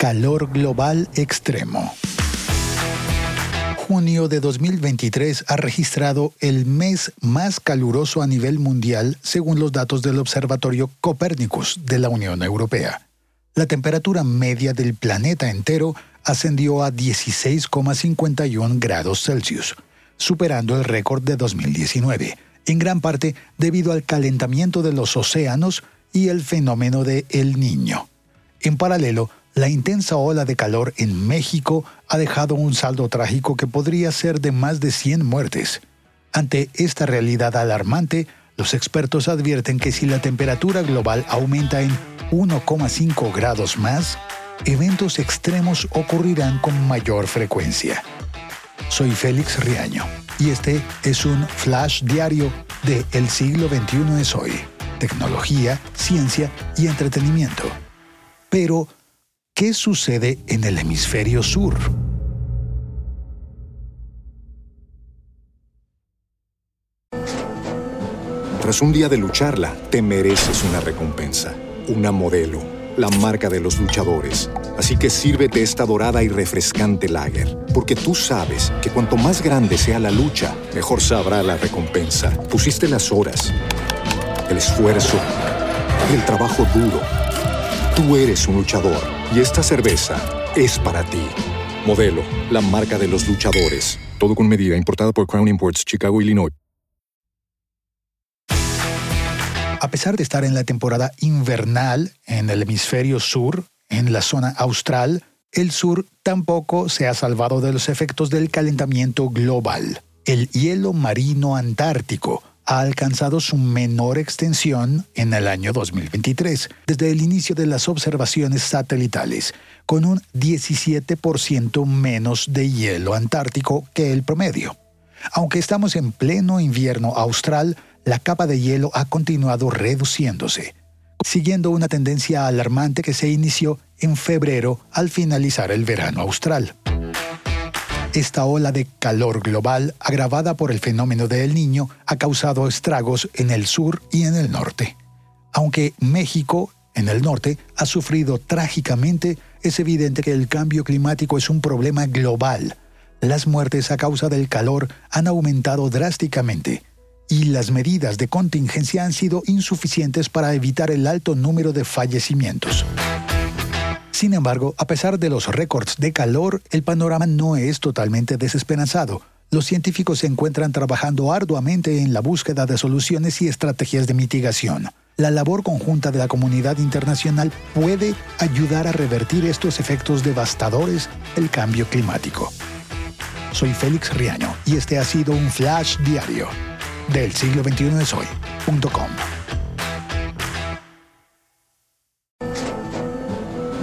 Calor global extremo. Junio de 2023 ha registrado el mes más caluroso a nivel mundial según los datos del Observatorio Copernicus de la Unión Europea. La temperatura media del planeta entero ascendió a 16,51 grados Celsius, superando el récord de 2019, en gran parte debido al calentamiento de los océanos y el fenómeno de El Niño. En paralelo, la intensa ola de calor en México ha dejado un saldo trágico que podría ser de más de 100 muertes. Ante esta realidad alarmante, los expertos advierten que si la temperatura global aumenta en 1,5 grados más, eventos extremos ocurrirán con mayor frecuencia. Soy Félix Riaño y este es un flash diario de El siglo XXI es hoy. Tecnología, ciencia y entretenimiento. Pero, ¿qué sucede en el hemisferio sur? Tras un día de lucharla, te mereces una recompensa, una modelo, la marca de los luchadores. Así que sírvete esta dorada y refrescante lager, porque tú sabes que cuanto más grande sea la lucha, mejor sabrá la recompensa. Pusiste las horas, el esfuerzo, el trabajo duro. Tú eres un luchador y esta cerveza es para ti. Modelo, la marca de los luchadores. Todo con medida, importada por Crown Imports, Chicago, Illinois. A pesar de estar en la temporada invernal en el hemisferio sur, en la zona austral, el sur tampoco se ha salvado de los efectos del calentamiento global. El hielo marino antártico ha alcanzado su menor extensión en el año 2023, desde el inicio de las observaciones satelitales, con un 17% menos de hielo antártico que el promedio. Aunque estamos en pleno invierno austral, la capa de hielo ha continuado reduciéndose, siguiendo una tendencia alarmante que se inició en febrero al finalizar el verano austral. Esta ola de calor global, agravada por el fenómeno del Niño, ha causado estragos en el sur y en el norte. Aunque México, en el norte, ha sufrido trágicamente, es evidente que el cambio climático es un problema global. Las muertes a causa del calor han aumentado drásticamente y las medidas de contingencia han sido insuficientes para evitar el alto número de fallecimientos. Sin embargo, a pesar de los récords de calor, el panorama no es totalmente desesperanzado. Los científicos se encuentran trabajando arduamente en la búsqueda de soluciones y estrategias de mitigación. La labor conjunta de la comunidad internacional puede ayudar a revertir estos efectos devastadores del cambio climático. Soy Félix Riaño y este ha sido un flash diario del siglo XXI es hoy.com.